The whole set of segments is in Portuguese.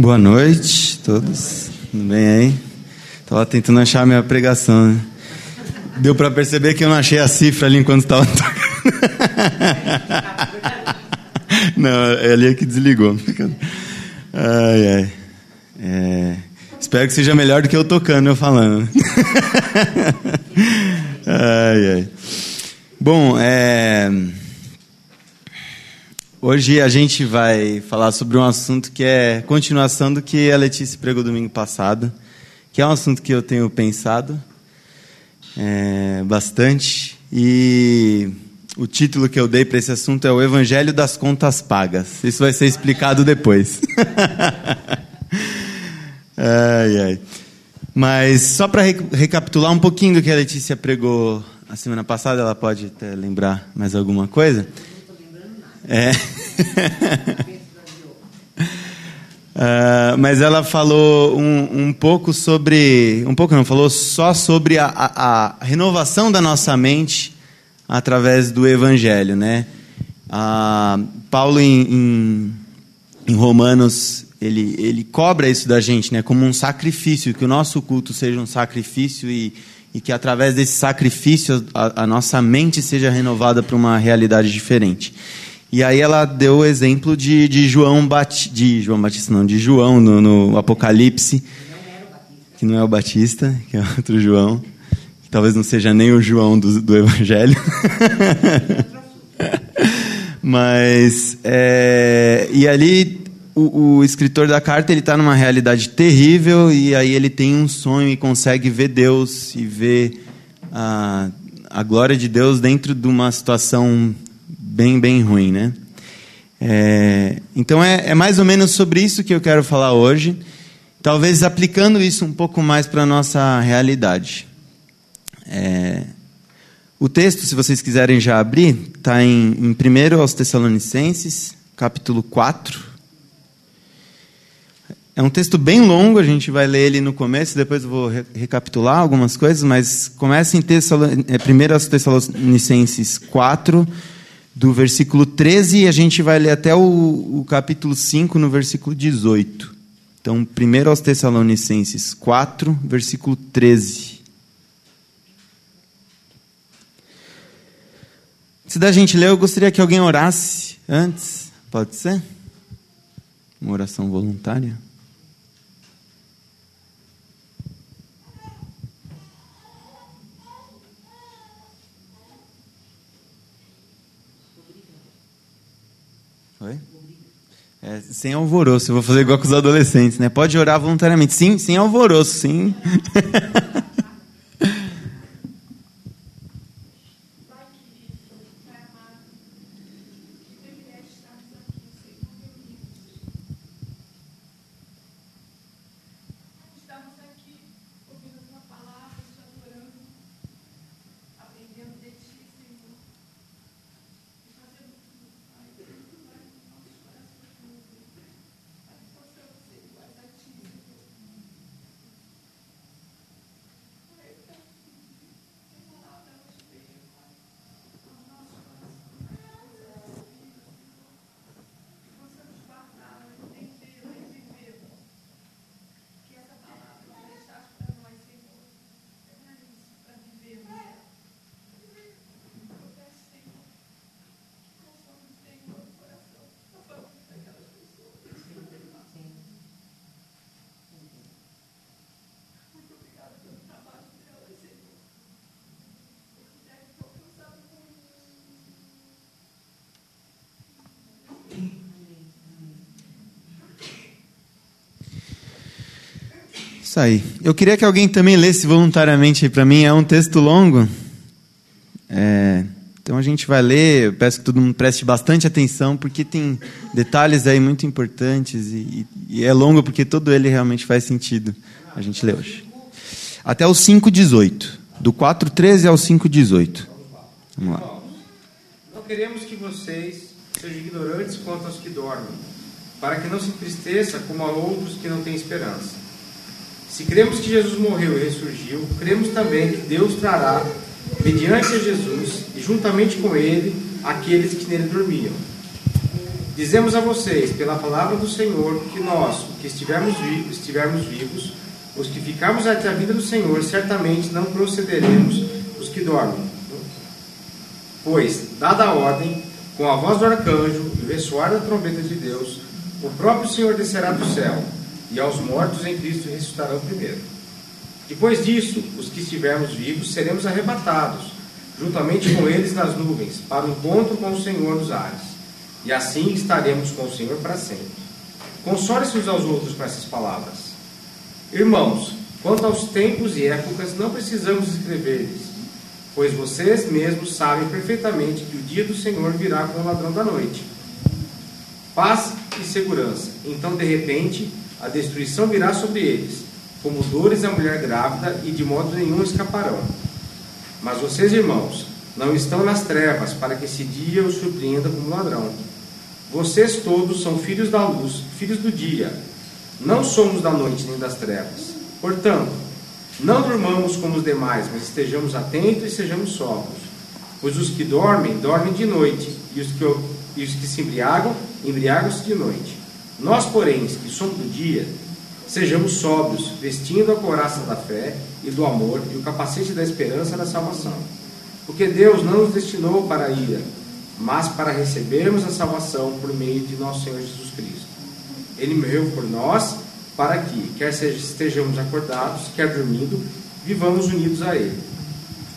Boa noite a todos. Tudo bem aí? Estava tentando achar minha pregação. Né? Deu para perceber que eu não achei a cifra ali enquanto estava tocando. não, é ali que desligou. Ai, ai. É... Espero que seja melhor do que eu tocando, eu falando. ai, ai. Bom, é... hoje a gente vai falar sobre um assunto que é continuação do que a Letícia pregou domingo passado, que é um assunto que eu tenho pensado é, bastante e o título que eu dei para esse assunto é o Evangelho das Contas Pagas. Isso vai ser explicado depois. Ai, ai. Mas só para re recapitular um pouquinho do que a Letícia pregou a semana passada, ela pode até lembrar mais alguma coisa? É. uh, mas ela falou um, um, pouco sobre. Um pouco não, falou só sobre a, a, a renovação da nossa mente através do Evangelho, né? Uh, Paulo em, em, em Romanos ele, ele cobra isso da gente, né, como um sacrifício, que o nosso culto seja um sacrifício e, e que através desse sacrifício a, a nossa mente seja renovada para uma realidade diferente. E aí ela deu o exemplo de, de João Batista, de João Batista não, de João no, no Apocalipse, que não é o Batista, que é outro João, que talvez não seja nem o João do, do Evangelho. Mas é, e ali o, o, escritor da carta ele está numa realidade terrível e aí ele tem um sonho e consegue ver Deus e ver a, a glória de Deus dentro de uma situação bem bem ruim, né? É, então é, é mais ou menos sobre isso que eu quero falar hoje, talvez aplicando isso um pouco mais para a nossa realidade. É, o texto, se vocês quiserem já abrir, está em, em 1 aos Tessalonicenses, capítulo 4, é um texto bem longo, a gente vai ler ele no começo, depois eu vou re recapitular algumas coisas, mas começa em Tessalon... é, 1 Tessalonicenses 4, do versículo 13, e a gente vai ler até o, o capítulo 5, no versículo 18. Então, 1 Tessalonicenses 4, versículo 13. Se da gente ler, eu gostaria que alguém orasse antes. Pode ser? Uma oração voluntária. Oi? É, sem alvoroço, eu vou fazer igual com os adolescentes, né? Pode orar voluntariamente. Sim, sem alvoroço, sim. Isso aí. Eu queria que alguém também lesse voluntariamente para mim. É um texto longo. É, então a gente vai ler. Eu peço que todo mundo preste bastante atenção, porque tem detalhes aí muito importantes. E, e é longo porque todo ele realmente faz sentido. A gente lê hoje. Até o 5,18. Do 4,13 ao 5,18. Vamos lá. Não queremos que vocês sejam ignorantes quanto aos que dormem, para que não se entristeça como a outros que não têm esperança. Se cremos que Jesus morreu e ressurgiu, cremos também que Deus trará, mediante Jesus e juntamente com ele, aqueles que nele dormiam. Dizemos a vocês, pela palavra do Senhor, que nós, que estivermos vivos, estivermos vivos os que ficarmos até a vida do Senhor, certamente não procederemos os que dormem. Pois, dada a ordem, com a voz do arcanjo e o ressoar da trombeta de Deus, o próprio Senhor descerá do céu, e aos mortos em Cristo ressuscitarão primeiro. Depois disso, os que estivermos vivos seremos arrebatados, juntamente com eles nas nuvens, para o encontro com o Senhor nos ares. E assim estaremos com o Senhor para sempre. Console-se uns aos outros com essas palavras. Irmãos, quanto aos tempos e épocas, não precisamos escrever-lhes, pois vocês mesmos sabem perfeitamente que o dia do Senhor virá com o ladrão da noite. Paz e segurança. Então, de repente, a destruição virá sobre eles, como dores à mulher grávida, e de modo nenhum escaparão. Mas vocês, irmãos, não estão nas trevas, para que esse dia os surpreenda como ladrão. Vocês todos são filhos da luz, filhos do dia. Não somos da noite nem das trevas. Portanto, não durmamos como os demais, mas estejamos atentos e sejamos sóbrios. Pois os que dormem, dormem de noite, e os que, e os que se embriagam, embriagam-se de noite. Nós, porém, que somos do dia, sejamos sóbrios, vestindo a couraça da fé e do amor e o capacete da esperança da salvação. Porque Deus não nos destinou para a ira, mas para recebermos a salvação por meio de nosso Senhor Jesus Cristo ele morreu por nós para que, quer estejamos acordados, quer dormindo, vivamos unidos a Ele.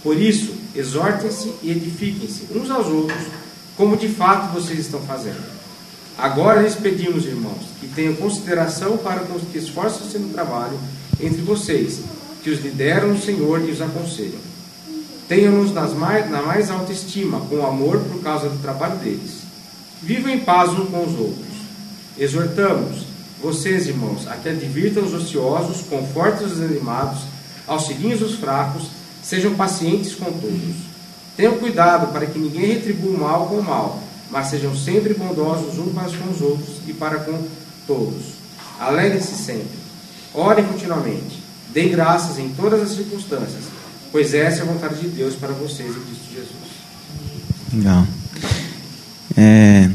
Por isso, exortem-se e edifiquem-se uns aos outros, como de fato vocês estão fazendo. Agora lhes pedimos, irmãos, que tenham consideração para com os que esforçam-se no trabalho entre vocês, que os lideram no Senhor e os aconselham. Tenham-nos mais, na mais alta estima, com amor por causa do trabalho deles. Vivam em paz uns com os outros. Exortamos vocês, irmãos, a que advirtam os ociosos, confortem os animados, auxiliem os fracos, sejam pacientes com todos. Tenham cuidado para que ninguém retribua o mal com o mal, mas sejam sempre bondosos uns para com os outros e para com todos. Alegrem-se sempre. Orem continuamente. Deem graças em todas as circunstâncias, pois essa é a vontade de Deus para vocês em Cristo Jesus. Legal. É,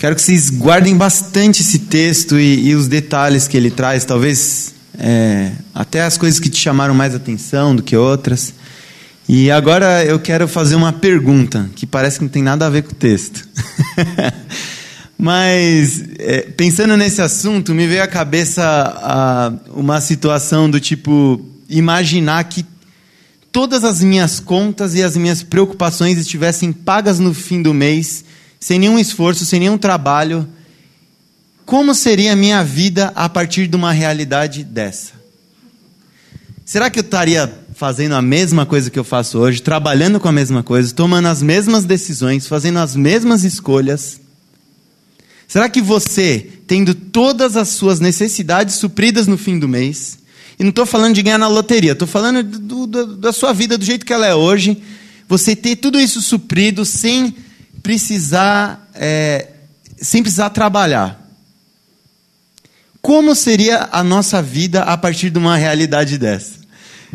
Quero que vocês guardem bastante esse texto e, e os detalhes que ele traz, talvez é, até as coisas que te chamaram mais atenção do que outras. E agora eu quero fazer uma pergunta que parece que não tem nada a ver com o texto. Mas é, pensando nesse assunto, me veio à cabeça a, uma situação do tipo imaginar que todas as minhas contas e as minhas preocupações estivessem pagas no fim do mês sem nenhum esforço, sem nenhum trabalho, como seria a minha vida a partir de uma realidade dessa? Será que eu estaria fazendo a mesma coisa que eu faço hoje, trabalhando com a mesma coisa, tomando as mesmas decisões, fazendo as mesmas escolhas? Será que você, tendo todas as suas necessidades supridas no fim do mês, e não estou falando de ganhar na loteria, estou falando do, do, da sua vida do jeito que ela é hoje, você ter tudo isso suprido sem precisar, é, sem precisar trabalhar. Como seria a nossa vida a partir de uma realidade dessa?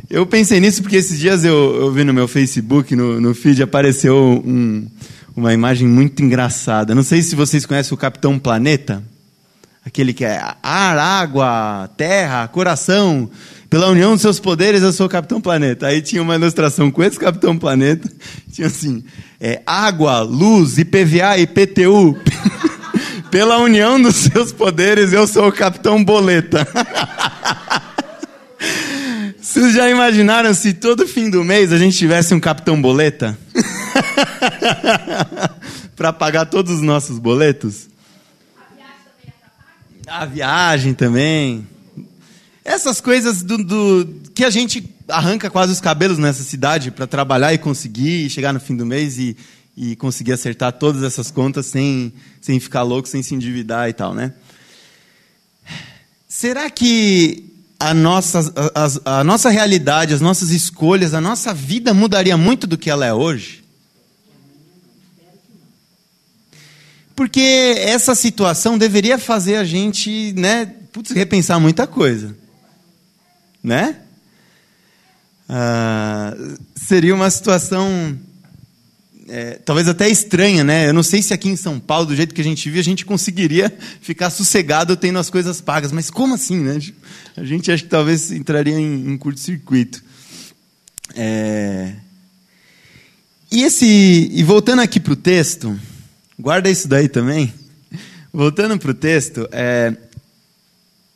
Eu pensei nisso porque esses dias eu, eu vi no meu Facebook, no, no feed, apareceu um, uma imagem muito engraçada. Não sei se vocês conhecem o Capitão Planeta. Aquele que é ar, água, terra, coração. Pela união dos seus poderes, eu sou o Capitão Planeta. Aí tinha uma ilustração com esse Capitão Planeta. Tinha assim: é, água, luz, IPVA, IPTU. Pela união dos seus poderes, eu sou o Capitão Boleta. Vocês já imaginaram se todo fim do mês a gente tivesse um Capitão Boleta? Para pagar todos os nossos boletos? A viagem também. Essas coisas do, do, que a gente arranca quase os cabelos nessa cidade para trabalhar e conseguir chegar no fim do mês e, e conseguir acertar todas essas contas sem, sem ficar louco, sem se endividar e tal, né? Será que a nossa, a, a, nossa realidade, as nossas escolhas, a nossa vida mudaria muito do que ela é hoje? Porque essa situação deveria fazer a gente, né, putz, repensar muita coisa né? Ah, seria uma situação é, talvez até estranha, né? Eu não sei se aqui em São Paulo, do jeito que a gente vive, a gente conseguiria ficar sossegado tendo as coisas pagas. Mas como assim, né? A gente acha que talvez entraria em, em curto-circuito. É... E esse, e voltando aqui para o texto, guarda isso daí também. Voltando para o texto, é,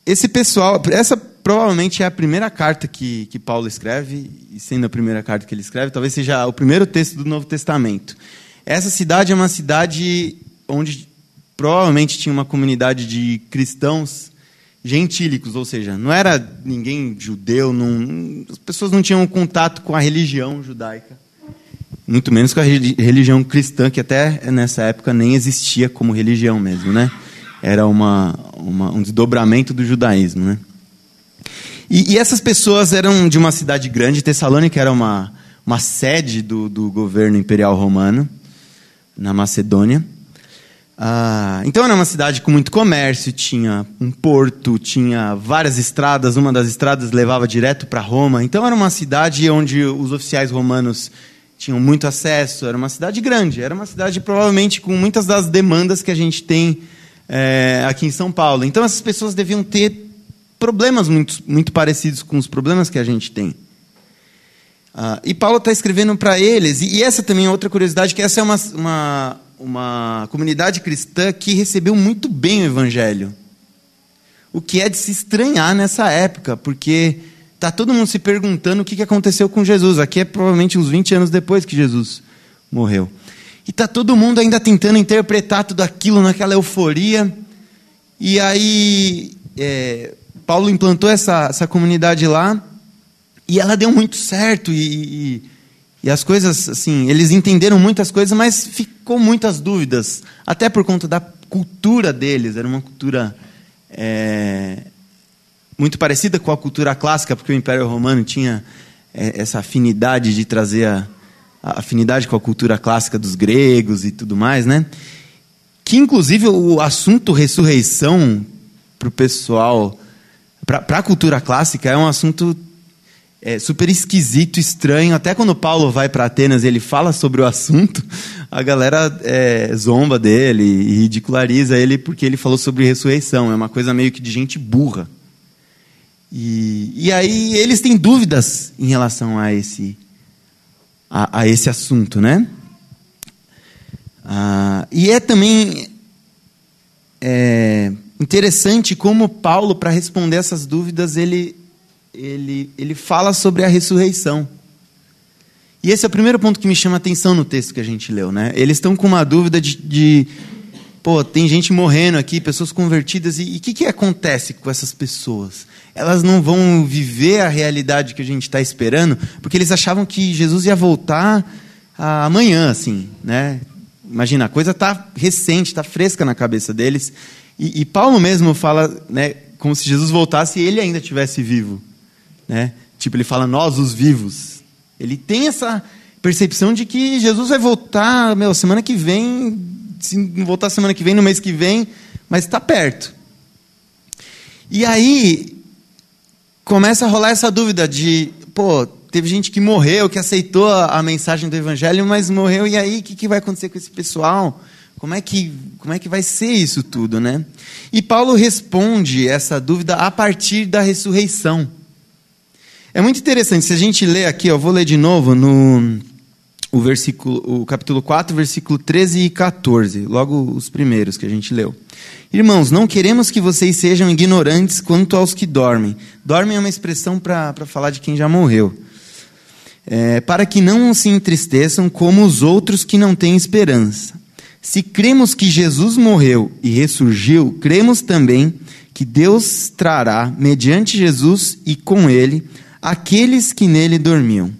esse pessoal, essa provavelmente é a primeira carta que, que Paulo escreve, e sendo a primeira carta que ele escreve, talvez seja o primeiro texto do Novo Testamento. Essa cidade é uma cidade onde provavelmente tinha uma comunidade de cristãos gentílicos, ou seja, não era ninguém judeu, não, as pessoas não tinham contato com a religião judaica, muito menos com a religião cristã, que até nessa época nem existia como religião mesmo, né? Era uma, uma um desdobramento do judaísmo, né? E, e, essas pessoas eram de uma cidade grande, Tessalônica era uma, uma sede do, do governo imperial romano, na Macedônia. Ah, então era uma cidade com muito comércio, tinha um porto, tinha várias estradas, uma das estradas levava direto para Roma. Então era uma cidade onde os oficiais romanos tinham muito acesso, era uma cidade grande, era uma cidade provavelmente com muitas das demandas que a gente tem é, aqui em São Paulo. Então essas pessoas deviam ter problemas muito, muito parecidos com os problemas que a gente tem. Ah, e Paulo está escrevendo para eles, e, e, essa também é outra curiosidade, que essa é uma, uma, uma comunidade cristã que recebeu muito bem o Evangelho. O que é de se estranhar nessa época, porque está todo mundo se perguntando o que aconteceu com Jesus. Aqui é provavelmente uns 20 anos depois que Jesus morreu. E está todo mundo ainda tentando interpretar tudo aquilo naquela euforia. E aí, é, Paulo implantou essa, essa comunidade lá e ela deu muito certo e, e, e, as coisas, assim, eles entenderam muitas coisas, mas ficou muitas dúvidas, até por conta da cultura deles, era uma cultura é, muito parecida com a cultura clássica, porque o Império Romano tinha é, essa afinidade de trazer a, a afinidade com a cultura clássica dos gregos e tudo mais, né? Que inclusive o assunto ressurreição para o pessoal para a cultura clássica é um assunto é, super esquisito, estranho. Até quando Paulo vai para Atenas e ele fala sobre o assunto, a galera é, zomba dele e ridiculariza ele porque ele falou sobre ressurreição. É uma coisa meio que de gente burra. E, e aí eles têm dúvidas em relação a esse, a, a esse assunto, né? Ah, e é também é, interessante como Paulo, para responder essas dúvidas, ele, ele, ele fala sobre a ressurreição. E esse é o primeiro ponto que me chama a atenção no texto que a gente leu. Né? Eles estão com uma dúvida de, de pô, tem gente morrendo aqui, pessoas convertidas, e o que, que acontece com essas pessoas? Elas não vão viver a realidade que a gente está esperando, porque eles achavam que Jesus ia voltar amanhã, assim, né? Imagina, a coisa está recente, está fresca na cabeça deles. E, e, Paulo mesmo fala, né, como se Jesus voltasse e ele ainda estivesse vivo, né? Tipo, ele fala nós os vivos. Ele tem essa percepção de que Jesus vai voltar, meu, semana que vem, se não voltar semana que vem, no mês que vem, mas está perto. E aí começa a rolar essa dúvida de, pô, teve gente que morreu, que aceitou a, mensagem do evangelho, mas morreu, e aí o que, que vai acontecer com esse pessoal? Como é que, como é que vai ser isso tudo, né? E Paulo responde essa dúvida a partir da ressurreição. É muito interessante, se a gente ler aqui, eu vou ler de novo no o versículo, o capítulo 4, versículo 13 e 14, logo os primeiros que a gente leu. Irmãos, não queremos que vocês sejam ignorantes quanto aos que dormem. Dormem é uma expressão para falar de quem já morreu. É, para que não se entristeçam como os outros que não têm esperança. Se cremos que Jesus morreu e ressurgiu, cremos também que Deus trará, mediante Jesus e com ele, aqueles que nele dormiam.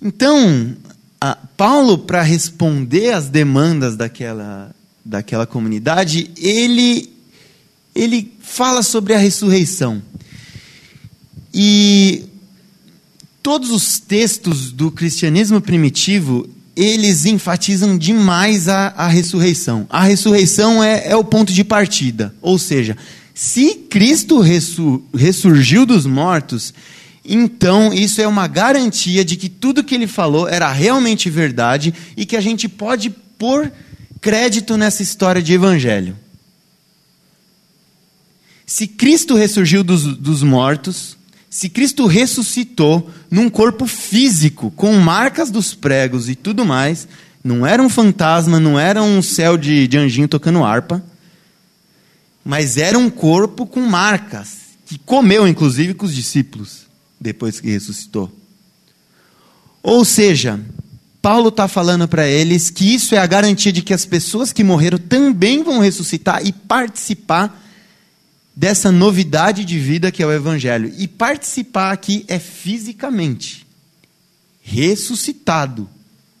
Então, Paulo, para responder às demandas daquela, daquela comunidade, ele, ele fala sobre a ressurreição. E todos os textos do cristianismo primitivo, eles enfatizam demais a, a ressurreição. A ressurreição é, é, o ponto de partida. Ou seja, se Cristo ressur, ressurgiu dos mortos, então isso é uma garantia de que tudo que ele falou era realmente verdade e que a gente pode pôr crédito nessa história de evangelho. Se Cristo ressurgiu dos, dos mortos, se Cristo ressuscitou num corpo físico, com marcas dos pregos e tudo mais, não era um fantasma, não era um céu de, de anjinho tocando harpa, mas era um corpo com marcas, que comeu inclusive com os discípulos, depois que ressuscitou. Ou seja, Paulo está falando para eles que isso é a garantia de que as pessoas que morreram também vão ressuscitar e participar dessa novidade de vida que é o Evangelho. E participar aqui é fisicamente, ressuscitado.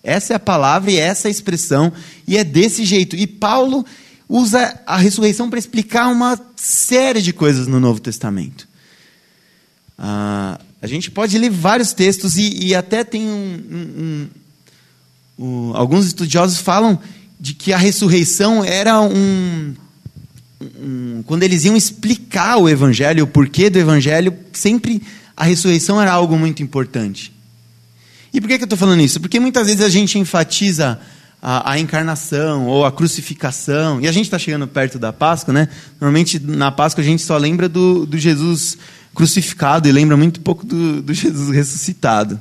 Essa é a palavra e essa é a expressão, e é desse jeito. E Paulo usa a ressurreição para explicar uma série de coisas no Novo Testamento. Ah, a gente pode ler vários textos e, e até tem um, um, um, um, alguns estudiosos falam de que a ressurreição era um, quando eles iam explicar o evangelho, o porquê do evangelho, sempre a ressurreição era algo muito importante. E por que, que eu estou falando isso? Porque muitas vezes a gente enfatiza a, a encarnação ou a crucificação, e a gente está chegando perto da Páscoa, né? Normalmente na Páscoa a gente só lembra do, do Jesus crucificado e lembra muito pouco do, do Jesus ressuscitado,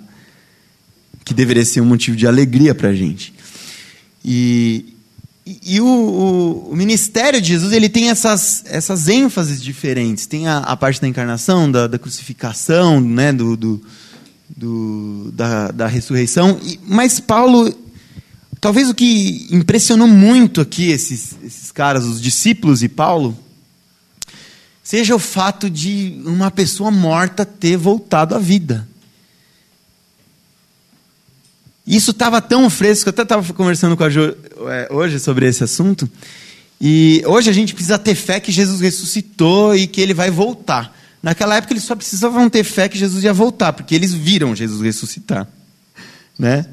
que deveria ser um motivo de alegria para a gente. E, e, o, o, o, ministério de Jesus ele tem essas, essas ênfases diferentes. Tem a, a parte da encarnação, da, da crucificação, né, do, do do, da, da ressurreição. Mas Paulo, talvez o que impressionou muito aqui esses, esses caras, os discípulos e Paulo, seja o fato de uma pessoa morta ter voltado à vida. Isso estava tão fresco, eu até estava conversando com a Jo é, hoje sobre esse assunto. E hoje a gente precisa ter fé que Jesus ressuscitou e que ele vai voltar. Naquela época eles só precisavam ter fé que Jesus ia voltar, porque eles viram Jesus ressuscitar. Né?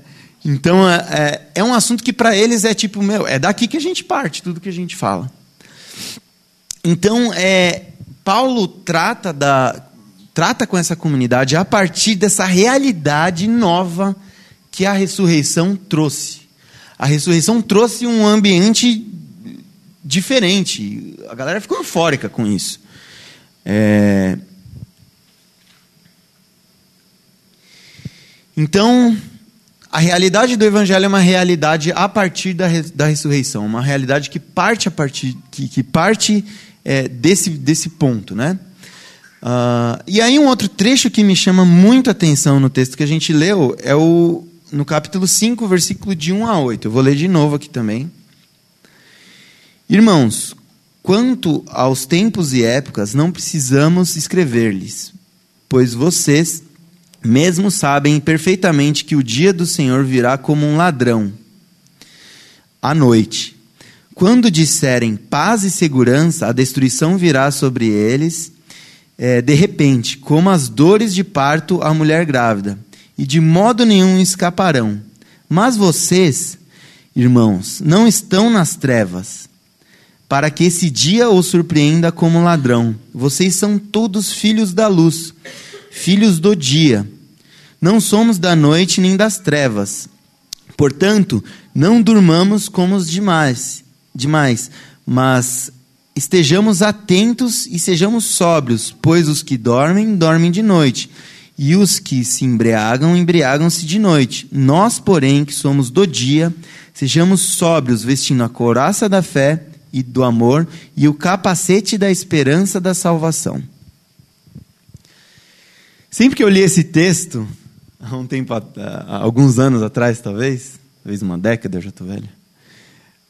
Então é, é, é um assunto que para eles é tipo, meu, é daqui que a gente parte, tudo que a gente fala. Então, é, Paulo trata, da, trata com essa comunidade a partir dessa realidade nova que a ressurreição trouxe. A ressurreição trouxe um ambiente diferente. A galera ficou eufórica com isso. É... Então, a realidade do Evangelho é uma realidade a partir da, da ressurreição, uma realidade que parte a partir que, que parte é, desse, desse ponto, né? Uh, e aí um outro trecho que me chama muito a atenção no texto que a gente leu é o no capítulo 5, versículo de 1 a 8. Eu vou ler de novo aqui também. Irmãos, Quanto aos tempos e épocas, não precisamos escrever-lhes, pois vocês mesmo sabem perfeitamente que o dia do Senhor virá como um ladrão à noite. Quando disserem paz e segurança, a destruição virá sobre eles é, de repente, como as dores de parto à mulher grávida, e de modo nenhum escaparão. Mas vocês, irmãos, não estão nas trevas para que esse dia os surpreenda como ladrão. Vocês são todos filhos da luz, filhos do dia. Não somos da noite nem das trevas. Portanto, não durmamos como os demais, demais, mas estejamos atentos e sejamos sóbrios, pois os que dormem, dormem de noite, e os que se embriagam, embriagam-se de noite. Nós, porém, que somos do dia, sejamos sóbrios, vestindo a couraça da fé e do amor e o capacete da esperança da salvação. Sempre que eu li esse texto, há um tempo, há alguns anos atrás, talvez, talvez uma década, eu já estou velho.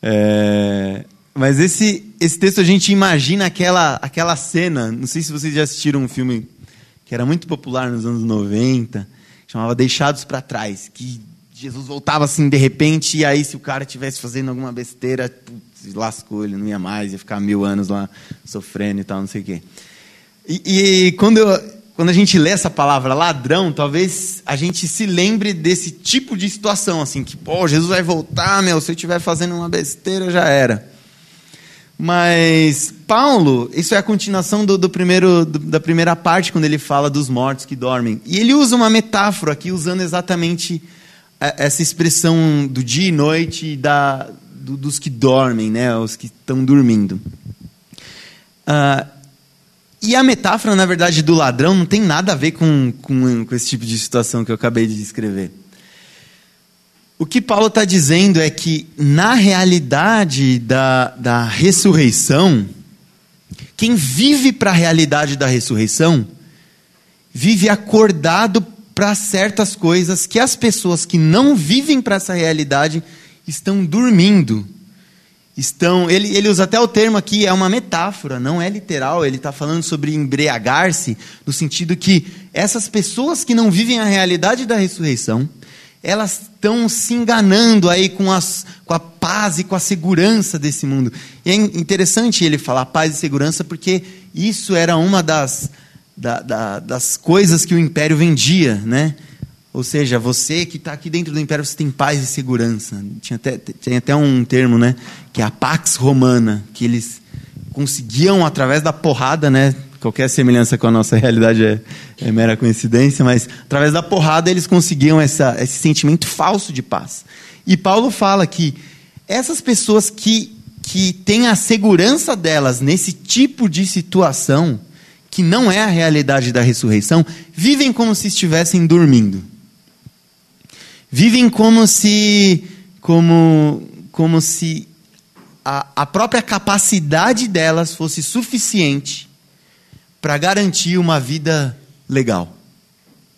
É, mas esse, esse texto a gente imagina aquela, aquela cena. Não sei se vocês já assistiram um filme que era muito popular nos anos 90, chamava Deixados para Trás, que Jesus voltava assim de repente, e aí se o cara estivesse fazendo alguma besteira, putz, lascou, ele não ia mais, ia ficar mil anos lá sofrendo e tal, não sei o quê. E, e quando, eu, quando a gente lê essa palavra ladrão, talvez a gente se lembre desse tipo de situação, assim, que, pô, Jesus vai voltar, meu, se eu estiver fazendo uma besteira, já era. Mas Paulo, isso é a continuação do, do primeiro, do, da primeira parte, quando ele fala dos mortos que dormem. E ele usa uma metáfora aqui, usando exatamente é, essa expressão do dia e noite da, do, dos que dormem, né, os que estão dormindo. Uh, e a metáfora, na verdade, do ladrão não tem nada a ver com, com, com esse tipo de situação que eu acabei de descrever. O que Paulo está dizendo é que, na realidade da, da ressurreição, quem vive para a realidade da ressurreição, vive acordado para certas coisas que as pessoas que não vivem para essa realidade estão dormindo. Estão, ele, ele usa até o termo aqui, é uma metáfora, não é literal. Ele está falando sobre embriagar-se, no sentido que essas pessoas que não vivem a realidade da ressurreição, elas estão se enganando aí com, as, com a paz e com a segurança desse mundo. E é interessante ele falar paz e segurança, porque isso era uma das, da, da, das coisas que o império vendia, né? Ou seja, você que está aqui dentro do império, você tem paz e segurança. Tinha até, tem até um termo, né? Que é a Pax Romana, que eles conseguiam, através da porrada, né? Qualquer semelhança com a nossa realidade é, é mera coincidência, mas através da porrada eles conseguiam essa, esse sentimento falso de paz. E Paulo fala que essas pessoas que, que têm a segurança delas nesse tipo de situação, que não é a realidade da ressurreição, vivem como se estivessem dormindo. Vivem como se, como, como se a, a própria capacidade delas fosse suficiente para garantir uma vida legal,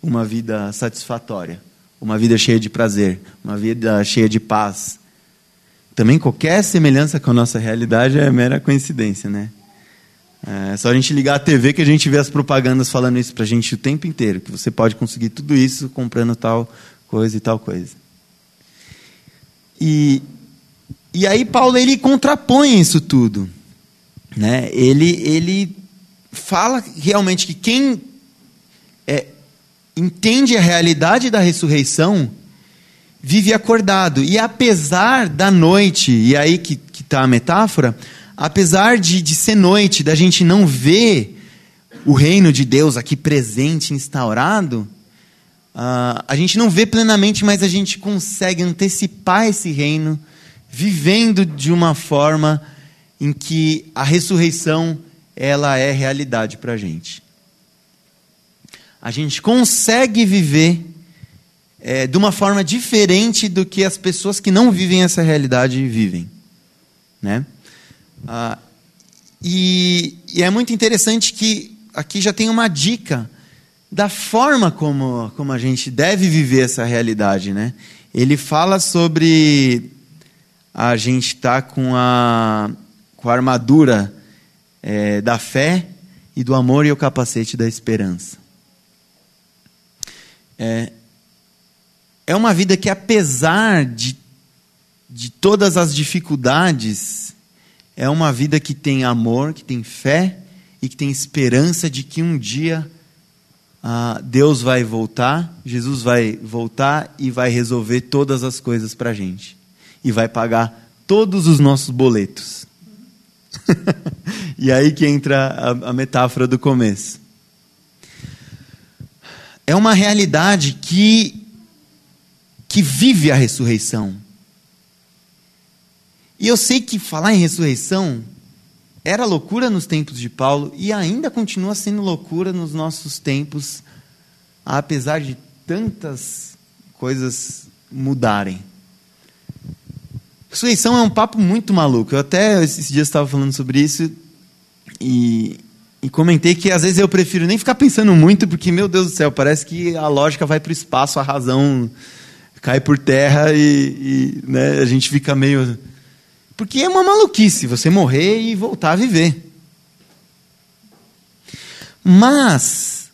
uma vida satisfatória, uma vida cheia de prazer, uma vida cheia de paz. Também qualquer semelhança com a nossa realidade é mera coincidência, né? É só a gente ligar a TV que a gente vê as propagandas falando isso para a gente o tempo inteiro, que você pode conseguir tudo isso comprando tal coisa e tal coisa. E, e aí Paulo ele contrapõe isso tudo, né? Ele ele fala realmente que quem é, entende a realidade da ressurreição vive acordado. E apesar da noite, e aí que está a metáfora, apesar de, de ser noite, da gente não ver o reino de Deus aqui presente, instaurado, uh, a gente não vê plenamente, mas a gente consegue antecipar esse reino, vivendo de uma forma em que a ressurreição ela é realidade para a gente. A gente consegue viver é, de uma forma diferente do que as pessoas que não vivem essa realidade vivem. Né? Ah, e, e é muito interessante que aqui já tem uma dica da forma como, como a gente deve viver essa realidade. Né? Ele fala sobre a gente estar tá com, a, com a armadura é, da fé e do amor e o capacete da esperança. É, é uma vida que, apesar de, de todas as dificuldades, é uma vida que tem amor, que tem fé e que tem esperança de que um dia ah, Deus vai voltar, Jesus vai voltar e vai resolver todas as coisas para a gente. E vai pagar todos os nossos boletos. e aí que entra a, a metáfora do começo. É uma realidade que, que vive a ressurreição. E eu sei que falar em ressurreição era loucura nos tempos de Paulo e ainda continua sendo loucura nos nossos tempos, apesar de tantas coisas mudarem. Ressurreição é um papo muito maluco. Eu até esses dias estava falando sobre isso e, e, comentei que às vezes eu prefiro nem ficar pensando muito, porque, meu Deus do céu, parece que a lógica vai para o espaço, a razão cai por terra e, e né, a gente fica meio. Porque é uma maluquice você morrer e voltar a viver. Mas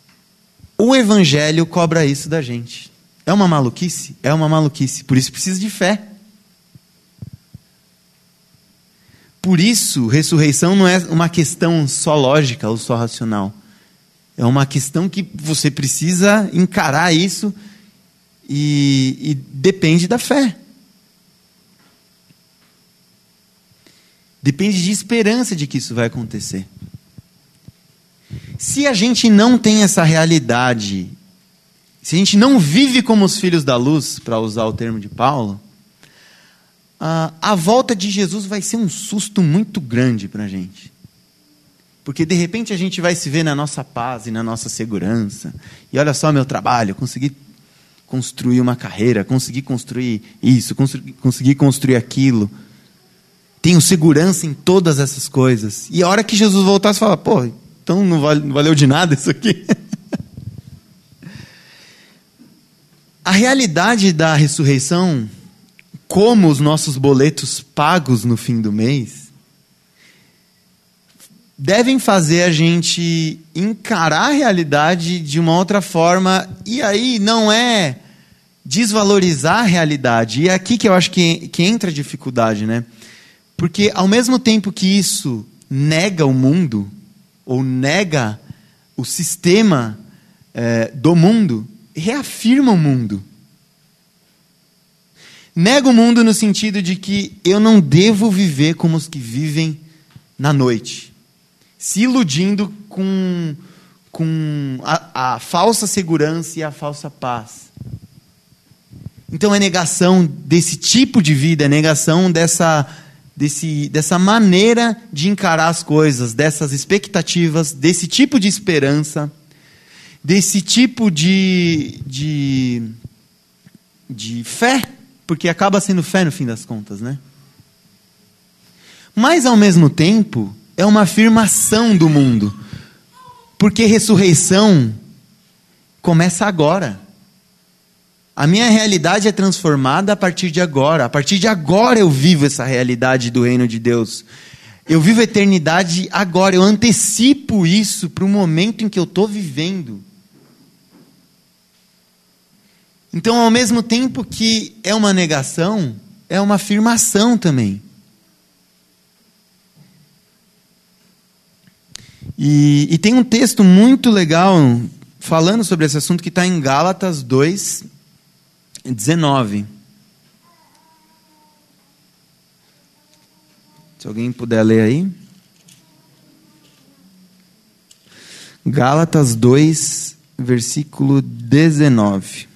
o Evangelho cobra isso da gente. É uma maluquice? É uma maluquice. Por isso precisa de fé. Por isso, ressurreição não é uma questão só lógica ou só racional. É uma questão que você precisa encarar isso e, e depende da fé. Depende de esperança de que isso vai acontecer. Se a gente não tem essa realidade, se a gente não vive como os filhos da luz, para usar o termo de Paulo, a, a volta de Jesus vai ser um susto muito grande para a gente. Porque de repente a gente vai se ver na nossa paz e na nossa segurança. E olha só meu trabalho, consegui construir uma carreira, consegui construir isso, consegui construir aquilo. Tenho segurança em todas essas coisas. E a hora que Jesus voltar, você fala, pô, então não valeu de nada isso aqui? a realidade da ressurreição, como os nossos boletos pagos no fim do mês, devem fazer a gente encarar a realidade de uma outra forma, e aí não é desvalorizar a realidade. E é aqui que eu acho que, que entra a dificuldade, né? Porque ao mesmo tempo que isso nega o mundo, ou nega o sistema é, do mundo, reafirma o mundo. Nega o mundo no sentido de que eu não devo viver como os que vivem na noite, se iludindo com, com a, a falsa segurança e a falsa paz. Então é negação desse tipo de vida, é negação dessa desse, dessa maneira de encarar as coisas, dessas expectativas, desse tipo de esperança, desse tipo de, de, de fé, porque acaba sendo fé no fim das contas, né? Mas ao mesmo tempo, é uma afirmação do mundo, porque ressurreição começa agora. A minha realidade é transformada a partir de agora. A partir de agora eu vivo essa realidade do reino de Deus. Eu vivo a eternidade agora. Eu antecipo isso para o momento em que eu estou vivendo. Então, ao mesmo tempo que é uma negação, é uma afirmação também. E, e tem um texto muito legal falando sobre esse assunto que está em Gálatas 2, 19. Se alguém puder ler aí. Gálatas 2, versículo 19.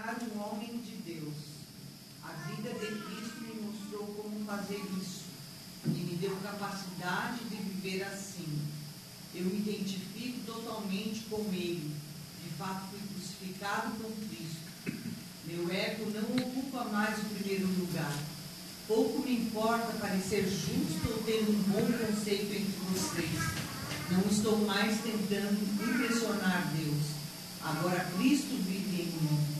tornar um homem de Deus. A vida de Cristo me mostrou como fazer isso e me deu capacidade de viver assim. Eu me identifico totalmente com Ele. De fato, fui crucificado com Cristo. Meu ego não ocupa mais o primeiro lugar. Pouco me importa parecer justo ou ter um bom conceito entre vocês. Não estou mais tentando impressionar Deus. Agora Cristo vive em mim.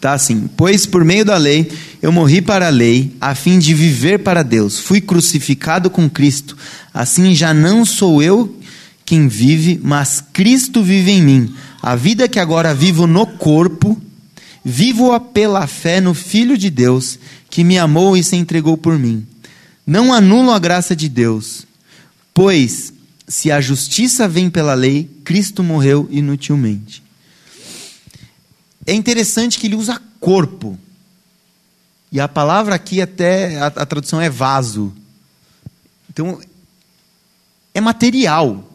tá assim: Pois por meio da lei eu morri para a lei, a fim de viver para Deus. Fui crucificado com Cristo. Assim já não sou eu quem vive, mas Cristo vive em mim. A vida que agora vivo no corpo, vivo-a pela fé no Filho de Deus, que me amou e se entregou por mim não anulam a graça de Deus, pois se a justiça vem pela lei, Cristo morreu inutilmente. É interessante que ele usa corpo. E a palavra aqui até a, a tradução é vaso. Então é material.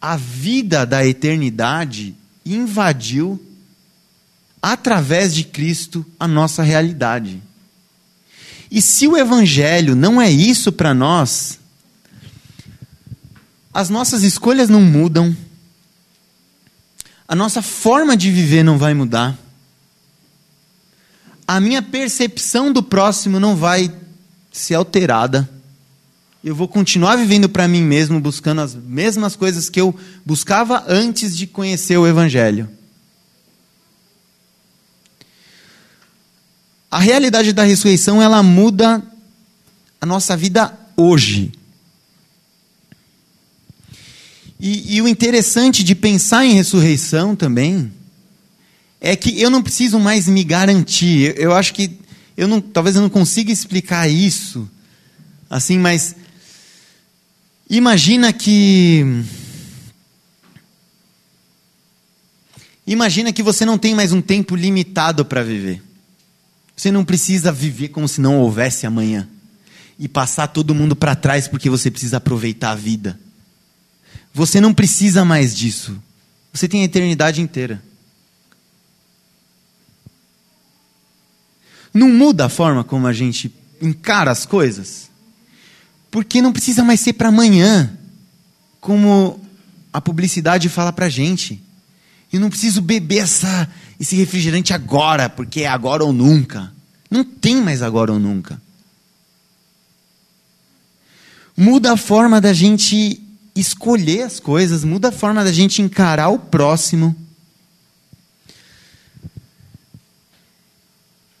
A vida da eternidade invadiu através de Cristo a nossa realidade. E se o Evangelho não é isso para nós, as nossas escolhas não mudam, a nossa forma de viver não vai mudar, a minha percepção do próximo não vai ser alterada, eu vou continuar vivendo para mim mesmo, buscando as mesmas coisas que eu buscava antes de conhecer o Evangelho. A realidade da ressurreição ela muda a nossa vida hoje. E, e, o interessante de pensar em ressurreição também é que eu não preciso mais me garantir. Eu, eu acho que eu não, talvez eu não consiga explicar isso assim, mas imagina que imagina que você não tem mais um tempo limitado para viver. Você não precisa viver como se não houvesse amanhã e passar todo mundo para trás porque você precisa aproveitar a vida. Você não precisa mais disso. Você tem a eternidade inteira. Não muda a forma como a gente encara as coisas? Porque não precisa mais ser para amanhã, como a publicidade fala para a gente. Eu não preciso beber essa, esse refrigerante agora, porque é agora ou nunca. Não tem mais agora ou nunca. Muda a forma da gente escolher as coisas, muda a forma da gente encarar o próximo.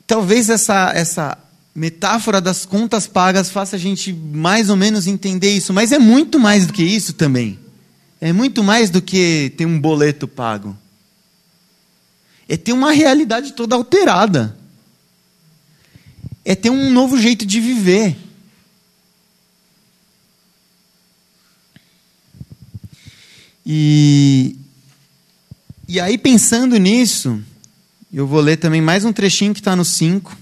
Talvez essa, essa metáfora das contas pagas faça a gente mais ou menos entender isso, mas é muito mais do que isso também. É muito mais do que ter um boleto pago. É ter uma realidade toda alterada. É ter um novo jeito de viver. E, e aí, pensando nisso, eu vou ler também mais um trechinho que está no 5,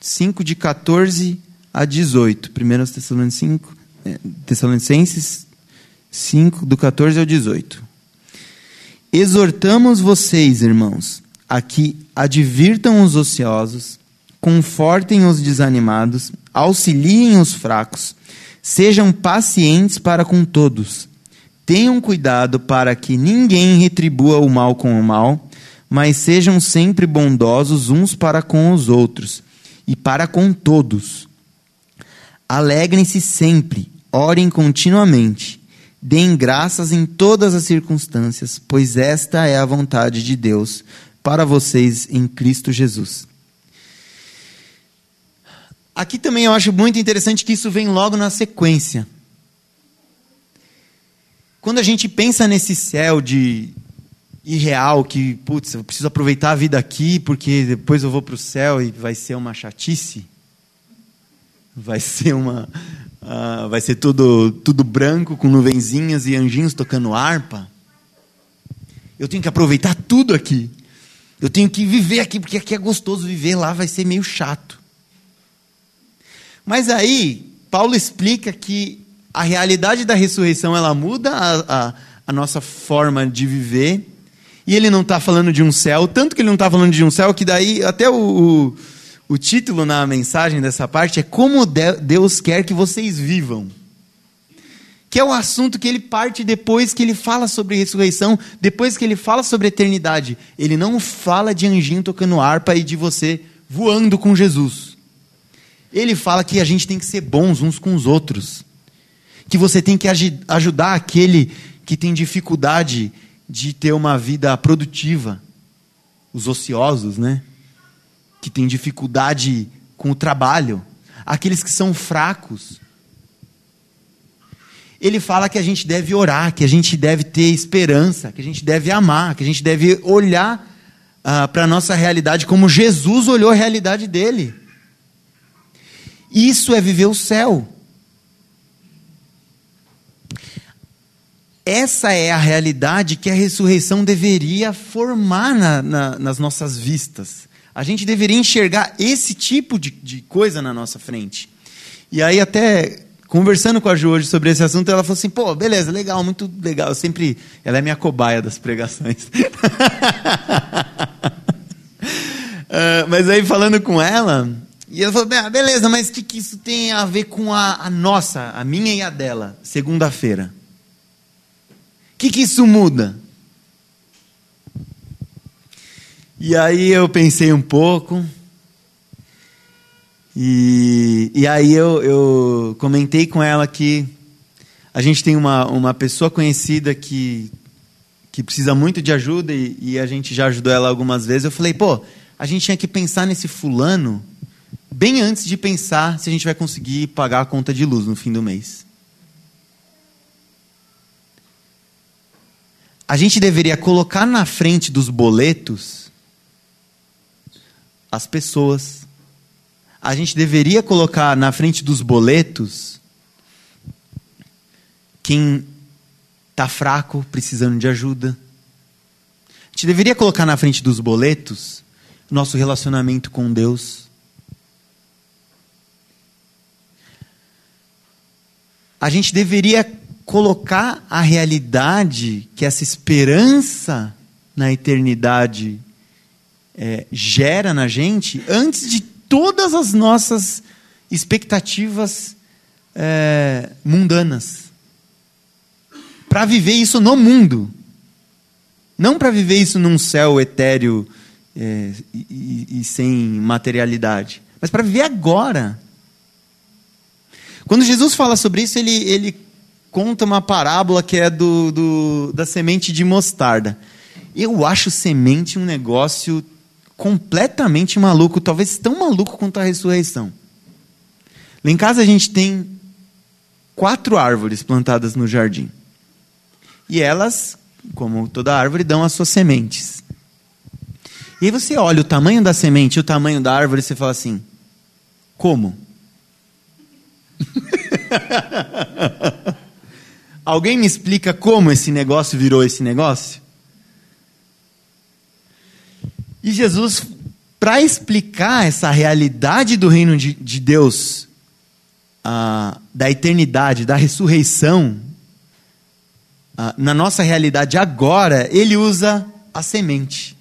5 de 14 a 18. 1 Tessalonicenses, Tessalonicenses 5, do 14 ao 18. Exortamos vocês, irmãos, a que advirtam os ociosos, confortem os desanimados, auxiliem os fracos, sejam pacientes para com todos Tenham cuidado para que ninguém retribua o mal com o mal, mas sejam sempre bondosos uns para com os outros e para com todos. Alegrem-se sempre, orem continuamente, deem graças em todas as circunstâncias, pois esta é a vontade de Deus para vocês em Cristo Jesus. Aqui também eu acho muito interessante que isso vem logo na sequência. Quando a gente pensa nesse céu de irreal, que, putz, eu preciso aproveitar a vida aqui, porque depois eu vou para o céu e vai ser uma chatice, vai ser uma. Uh, vai ser tudo, tudo branco, com nuvenzinhas e anjinhos tocando harpa. Eu tenho que aproveitar tudo aqui. Eu tenho que viver aqui, porque aqui é gostoso viver, lá vai ser meio chato. Mas aí, Paulo explica que a realidade da ressurreição ela muda a, a, a nossa forma de viver. E ele não está falando de um céu, tanto que ele não está falando de um céu, que daí até o, o, o título na mensagem dessa parte é Como Deus quer que vocês vivam. Que é o assunto que ele parte depois que ele fala sobre ressurreição, depois que ele fala sobre eternidade. Ele não fala de anjinho tocando harpa e de você voando com Jesus. Ele fala que a gente tem que ser bons uns com os outros que você tem que ajudar aquele que tem dificuldade de ter uma vida produtiva, os ociosos, né? Que tem dificuldade com o trabalho, aqueles que são fracos. Ele fala que a gente deve orar, que a gente deve ter esperança, que a gente deve amar, que a gente deve olhar ah, para a nossa realidade como Jesus olhou a realidade dele. Isso é viver o céu. Essa é a realidade que a ressurreição deveria formar na, na, nas nossas vistas. A gente deveria enxergar esse tipo de, de coisa na nossa frente. E aí, até conversando com a Ju hoje sobre esse assunto, ela falou assim: pô, beleza, legal, muito legal. Eu sempre. Ela é minha cobaia das pregações. uh, mas aí, falando com ela, e ela falou: beleza, mas o que, que isso tem a ver com a, a nossa, a minha e a dela, segunda-feira? Que, que isso muda? E aí eu pensei um pouco. E, e aí eu, eu comentei com ela que a gente tem uma, uma pessoa conhecida que, que precisa muito de ajuda e, e a gente já ajudou ela algumas vezes. Eu falei, pô, a gente tinha que pensar nesse fulano bem antes de pensar se a gente vai conseguir pagar a conta de luz no fim do mês. A gente deveria colocar na frente dos boletos as pessoas. A gente deveria colocar na frente dos boletos quem está fraco, precisando de ajuda. A gente deveria colocar na frente dos boletos nosso relacionamento com Deus. A gente deveria colocar a realidade que essa esperança na eternidade é, gera na gente antes de todas as nossas expectativas é, mundanas. Para viver isso no mundo. Não para viver isso num céu etéreo é, e, e, sem materialidade. Mas para viver agora. Quando Jesus fala sobre isso, ele, ele conta uma parábola que é do, do, da semente de mostarda. Eu acho semente um negócio completamente maluco, talvez tão maluco quanto a ressurreição. Lá em casa a gente tem quatro árvores plantadas no jardim. E elas, como toda árvore, dão as suas sementes. E aí você olha o tamanho da semente e o tamanho da árvore e você fala assim: como? Alguém me explica como esse negócio virou esse negócio? E Jesus, para explicar essa realidade do reino de, de Deus, ah, da eternidade, da ressurreição, ah, na nossa realidade agora, ele usa a semente.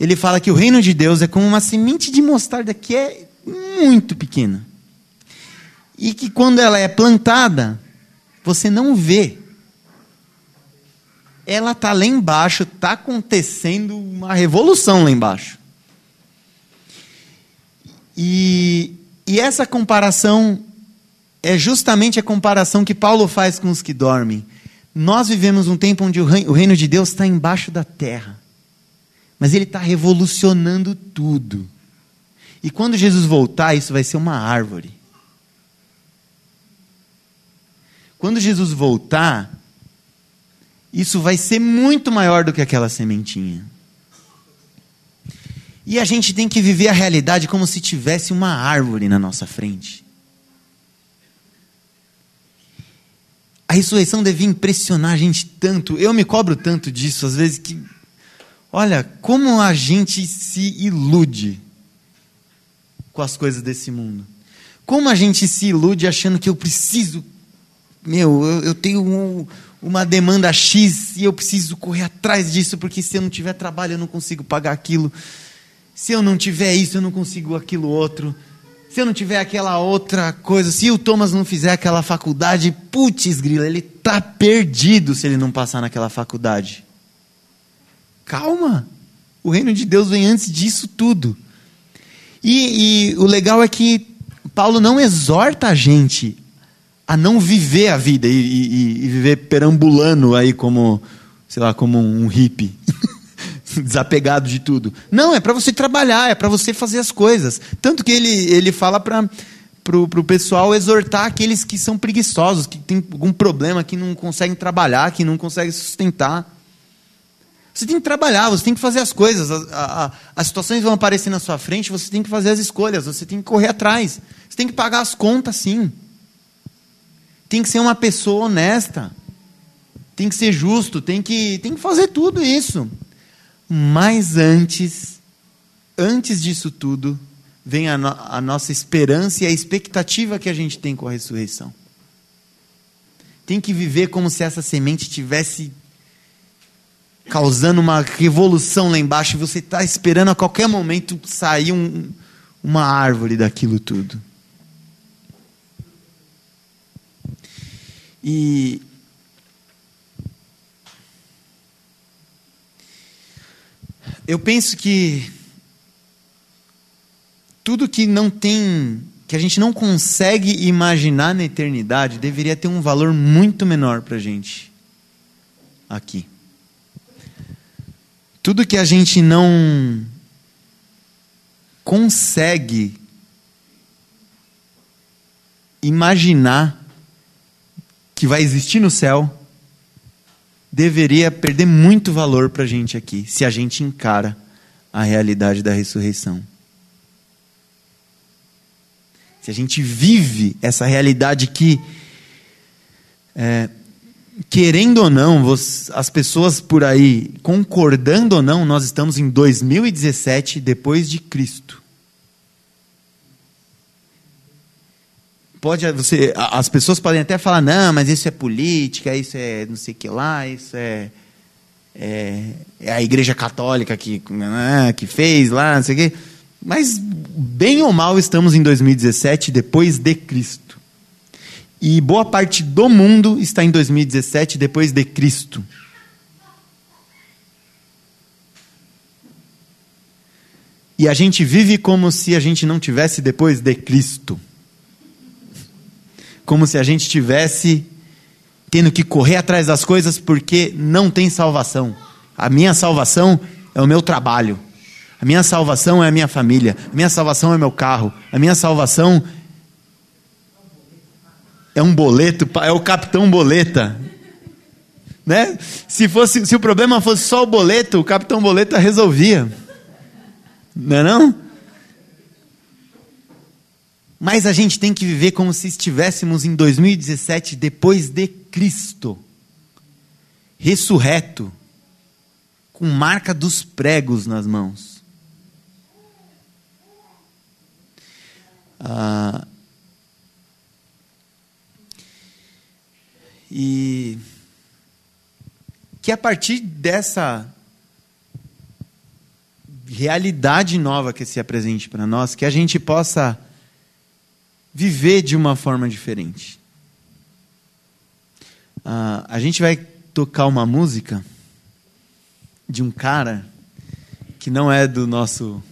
Ele fala que o reino de Deus é como uma semente de mostarda que é muito pequena. E que quando ela é plantada, você não vê ela está lá embaixo, está acontecendo uma revolução lá embaixo. E, e essa comparação é justamente a comparação que Paulo faz com os que dormem. Nós vivemos um tempo onde o reino, o reino de Deus está embaixo da terra, mas ele está revolucionando tudo. E quando Jesus voltar, isso vai ser uma árvore. Quando Jesus voltar, isso vai ser muito maior do que aquela sementinha. E a gente tem que viver a realidade como se tivesse uma árvore na nossa frente. A ressurreição devia impressionar a gente tanto. Eu me cobro tanto disso, às vezes, que. Olha, como a gente se ilude com as coisas desse mundo. Como a gente se ilude achando que eu preciso. Meu, eu, eu tenho um, uma demanda X e eu preciso correr atrás disso, porque se eu não tiver trabalho eu não consigo pagar aquilo. Se eu não tiver isso, eu não consigo aquilo outro. Se eu não tiver aquela outra coisa, se o Thomas não fizer aquela faculdade, putz, grila, ele está perdido se ele não passar naquela faculdade. Calma, o reino de Deus vem antes disso tudo. E, e o legal é que Paulo não exorta a gente a não viver a vida e, e, e viver perambulando aí como, sei lá, como um hippie. desapegado de tudo. Não, é para você trabalhar, é para você fazer as coisas. Tanto que ele, ele fala para o pessoal exortar aqueles que são preguiçosos, que têm algum problema, que não conseguem trabalhar, que não conseguem sustentar. Você tem que trabalhar, você tem que fazer as coisas. A, a, as situações vão aparecer na sua frente, você tem que fazer as escolhas, você tem que correr atrás. Você tem que pagar as contas, sim. Tem que ser uma pessoa honesta. Tem que ser justo, tem que, tem que fazer tudo isso. Mas antes, antes disso tudo, vem a, no, a nossa esperança e a expectativa que a gente tem com a ressurreição. Tem que viver como se essa semente tivesse causando uma revolução lá embaixo e você está esperando a qualquer momento sair um, uma árvore daquilo tudo. E eu penso que tudo que não tem, que a gente não consegue imaginar na eternidade, deveria ter um valor muito menor para a gente aqui. Tudo que a gente não consegue imaginar que vai existir no céu, deveria perder muito valor para a gente aqui, se a gente encara a realidade da ressurreição. Se a gente vive essa realidade que, é, querendo ou não, as pessoas por aí, concordando ou não, nós estamos em 2017 depois de Cristo. Pode você as pessoas podem até falar não mas isso é política isso é não sei que lá isso é é, é a igreja católica que né, que fez lá não sei o que mas bem ou mal estamos em 2017 depois de Cristo. E boa parte do mundo está em 2017 depois de Cristo. E a gente vive como se a gente não tivesse depois de Cristo como se a gente tivesse tendo que correr atrás das coisas porque não tem salvação. A minha salvação é o meu trabalho. A minha salvação é a minha família. A minha salvação é meu carro. A minha salvação é um boleto, é o capitão boleta. Né? Se, fosse, se o problema fosse só o boleto, o capitão boleta resolvia. Não é não? Mas a gente tem que viver como se estivéssemos em 2017 depois de Cristo, ressurreto, com marca dos pregos nas mãos. Ah, e que a partir dessa realidade nova que se apresente para nós, que a gente possa viver de uma forma diferente. Uh, a gente vai tocar uma música de um cara que não é do nosso,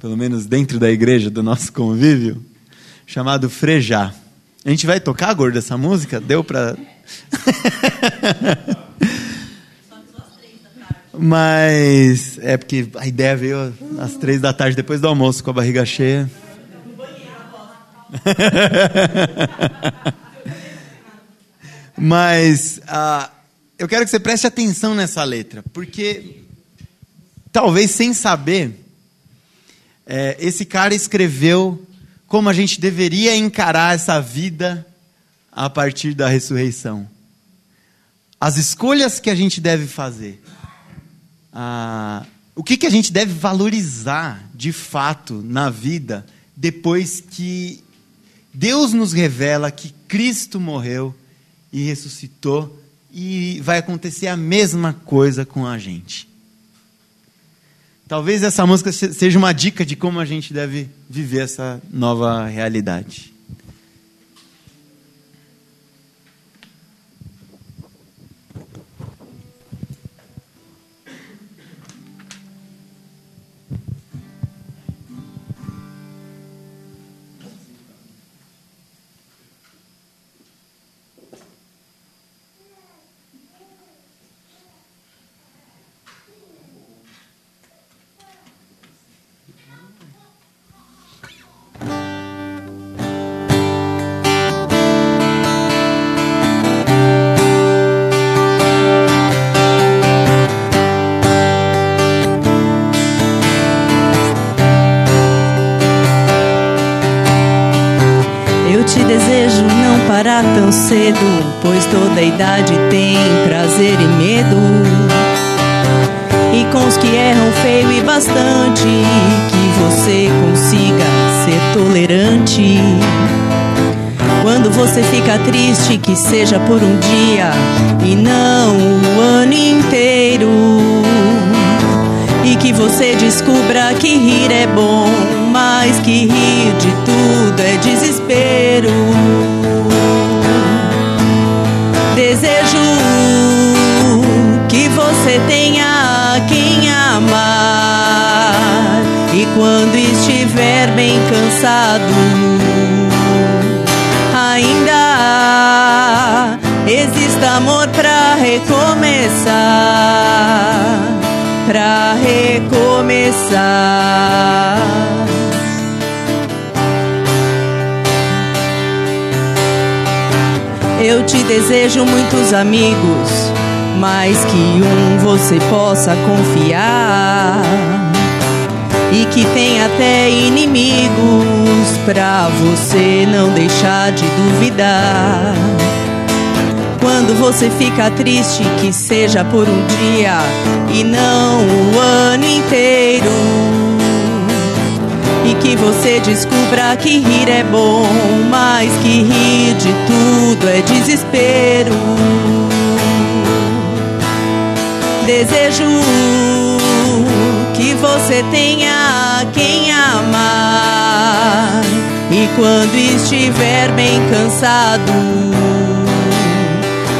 pelo menos dentro da igreja, do nosso convívio, chamado Frejá. A gente vai tocar, gordo, essa música? Deu para. Mas é porque a ideia veio às três da tarde, depois do almoço, com a barriga cheia. Mas uh, eu quero que você preste atenção nessa letra, porque talvez sem saber, é, esse cara escreveu como a gente deveria encarar essa vida a partir da ressurreição. As escolhas que a gente deve fazer. Ah, o que, que a gente deve valorizar de fato na vida depois que Deus nos revela que Cristo morreu e ressuscitou e vai acontecer a mesma coisa com a gente. Talvez essa música seja uma dica de como a gente deve viver essa nova realidade. Tão cedo, pois toda idade tem prazer e medo. E com os que erram feio e bastante, que você consiga ser tolerante. Quando você fica triste, que seja por um dia e não o ano inteiro. E que você descubra que rir é bom, mas que rir de tudo é desespero. Quando estiver bem cansado, ainda existe amor para recomeçar, para recomeçar. Eu te desejo muitos amigos, mais que um você possa confiar. E que tem até inimigos pra você não deixar de duvidar. Quando você fica triste, que seja por um dia e não o ano inteiro e que você descubra que rir é bom, mas que rir de tudo é desespero. Desejo você tenha quem amar e quando estiver bem cansado,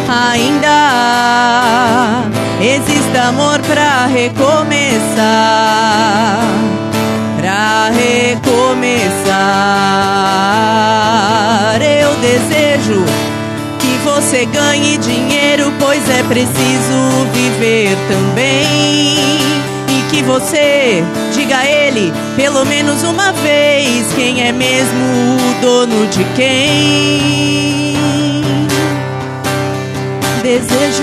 ainda existe amor para recomeçar para recomeçar. Eu desejo que você ganhe dinheiro, pois é preciso viver também. Que você diga a ele, pelo menos uma vez, quem é mesmo o dono de quem. Desejo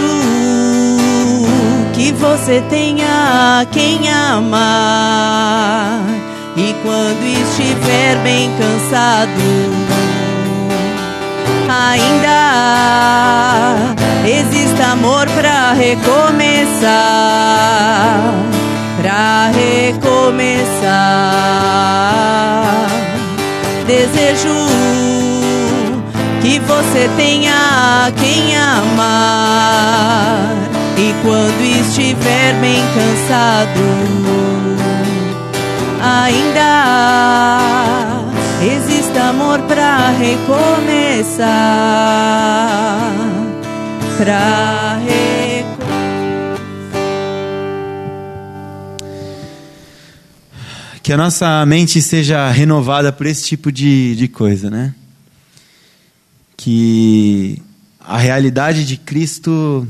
que você tenha quem amar e quando estiver bem cansado, ainda existe amor para recomeçar, para recomeçar. Desejo que você tenha quem amar e quando estiver bem cansado ainda existe amor para recomeçar, para Que a nossa mente seja renovada por esse tipo de, de coisa, né? Que a realidade de Cristo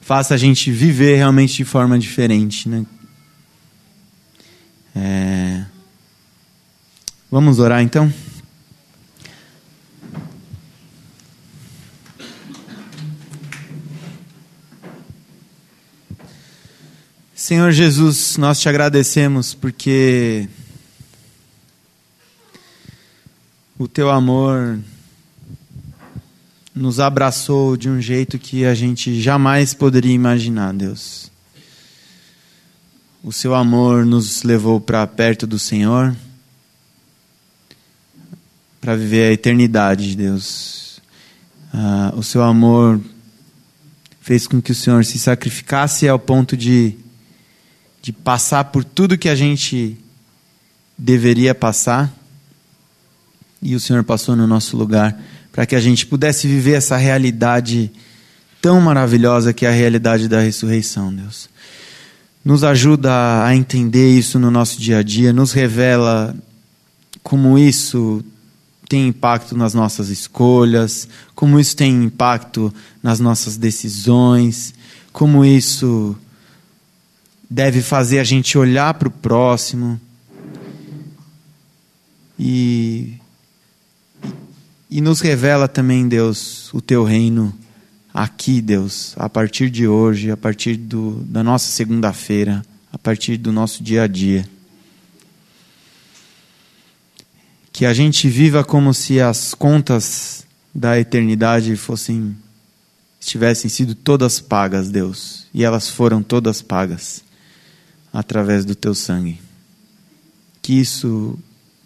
faça a gente viver realmente de forma diferente, né? É... Vamos orar então? Senhor Jesus, nós te agradecemos porque o teu amor nos abraçou de um jeito que a gente jamais poderia imaginar, Deus. O seu amor nos levou para perto do Senhor, para viver a eternidade, Deus. Ah, o seu amor fez com que o Senhor se sacrificasse ao ponto de, de passar por tudo que a gente deveria passar. E o Senhor passou no nosso lugar para que a gente pudesse viver essa realidade tão maravilhosa que é a realidade da ressurreição, Deus nos ajuda a entender isso no nosso dia a dia, nos revela como isso tem impacto nas nossas escolhas, como isso tem impacto nas nossas decisões, como isso deve fazer a gente olhar para o próximo e, e nos revela também, Deus, o teu reino aqui, Deus, a partir de hoje, a partir do, da nossa segunda-feira, a partir do nosso dia a dia. Que a gente viva como se as contas da eternidade fossem tivessem sido todas pagas, Deus, e elas foram todas pagas através do teu sangue. Que isso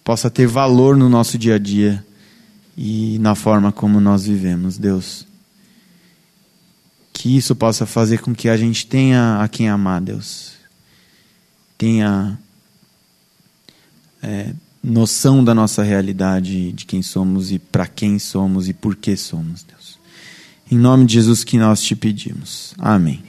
possa ter valor no nosso dia a dia e na forma como nós vivemos, Deus que isso possa fazer com que a gente tenha a quem amar, Deus. Tenha é, noção da nossa realidade, de quem somos e para quem somos e por que somos, Deus. Em nome de Jesus que nós te pedimos. Amém.